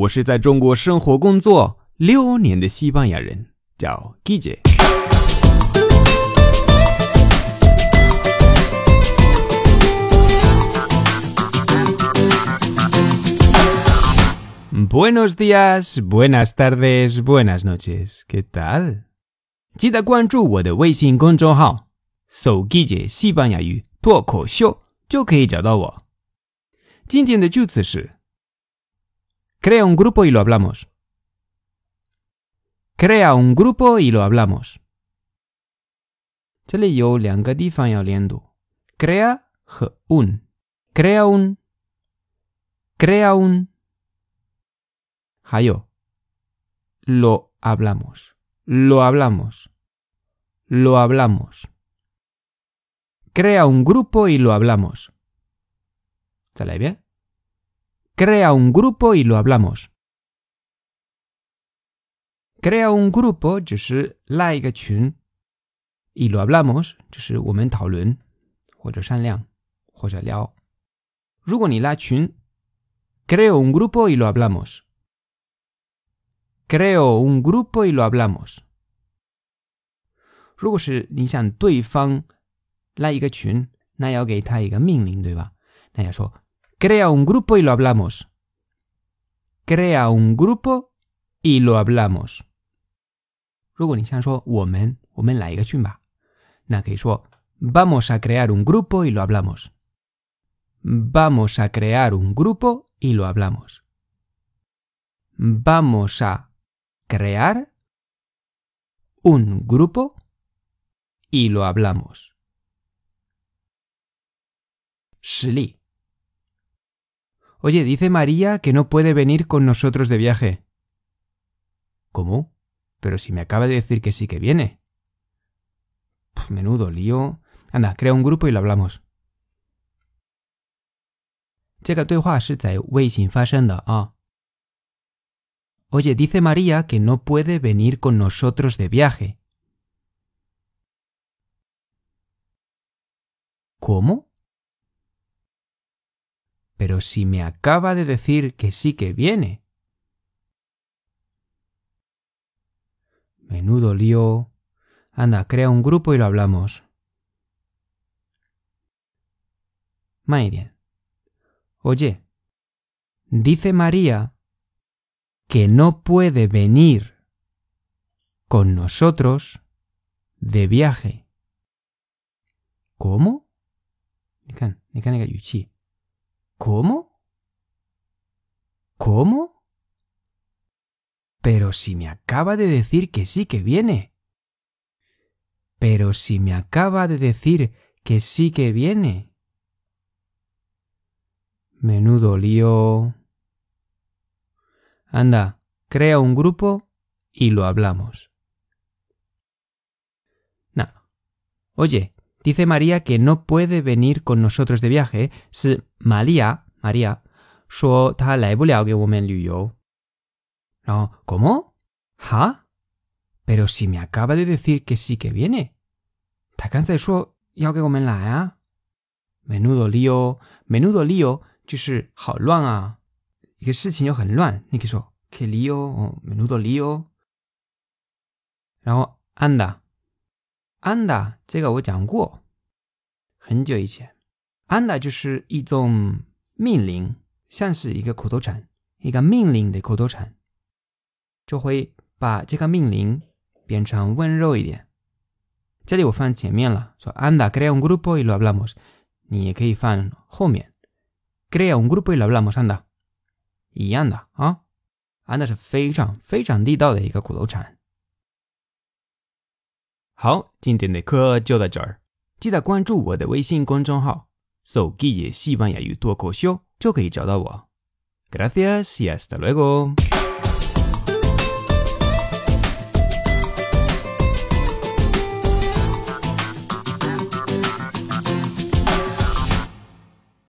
我是在中国生活工作六年的西班牙人，叫 Guille。Buenos días, buenas tardes, buenas noches. ¿Qué tal? 记得关注我的微信公众号“手 Guille 西班牙语脱口秀”，就可以找到我。今天的句子是 Crea un grupo y lo hablamos. Crea un grupo y lo hablamos. Crea un. Crea un. Crea un. Hayo. Lo hablamos. Lo hablamos. Lo hablamos. Crea un grupo y lo hablamos. ¿Sale bien? Crea un grupo y lo hablamos. Crea un grupo 就是拉一个群，y lo hablamos 就是我们讨论或者商量或者聊。如果你拉群，creo un grupo y lo hablamos。creo un grupo y lo hablamos。如果是你想对方拉一个群，那要给他一个命令，对吧？那要说 crea un grupo y lo hablamos。crea un grupo y lo hablamos。如果你想说我们，我们来一个群吧，那可以说 vamos a crear un grupo y lo hablamos。vamos a crear un grupo y lo hablamos。vamos a crear un grupo y lo hablamos。 Oye, dice María que no puede venir con nosotros de viaje. ¿Cómo? Pero si me acaba de decir que sí que viene. menudo lío. Anda, crea un grupo y lo hablamos. Oye, dice María que no puede venir con nosotros de viaje. ¿Cómo? Pero si me acaba de decir que sí que viene. Menudo lío. Anda, crea un grupo y lo hablamos. Bien. Oye, dice María que no puede venir con nosotros de viaje. ¿Cómo? ¿Cómo? ¿Cómo? Pero si me acaba de decir que sí que viene. Pero si me acaba de decir que sí que viene. Menudo lío. Anda, crea un grupo y lo hablamos. No. Oye, Dice María que no puede venir con nosotros de viaje. Si María, María, No, ¿cómo? ¿Ja? Pero si me acaba de decir que sí que viene. Menudo lío, menudo lío 就是好乱啊，一个事情就很乱。你可以说 que lío 哦，menudo lío。然后 anda anda 这个我讲过，很久以前。anda 就是一种命令，像是一个口头禅，一个命令的口头禅，就会把这个命令变成温柔一点。这里我放前面了，说 anda crea un grupo y lo hablamos，你也可以放后面，crea un grupo y lo hablamos anda，一样的啊，anda 是非常非常地道的一个口头禅。好，今天的课就到这儿，记得关注我的微信公众号“手机也西班牙语脱口秀”，就可以找到我。Gracias y hasta luego。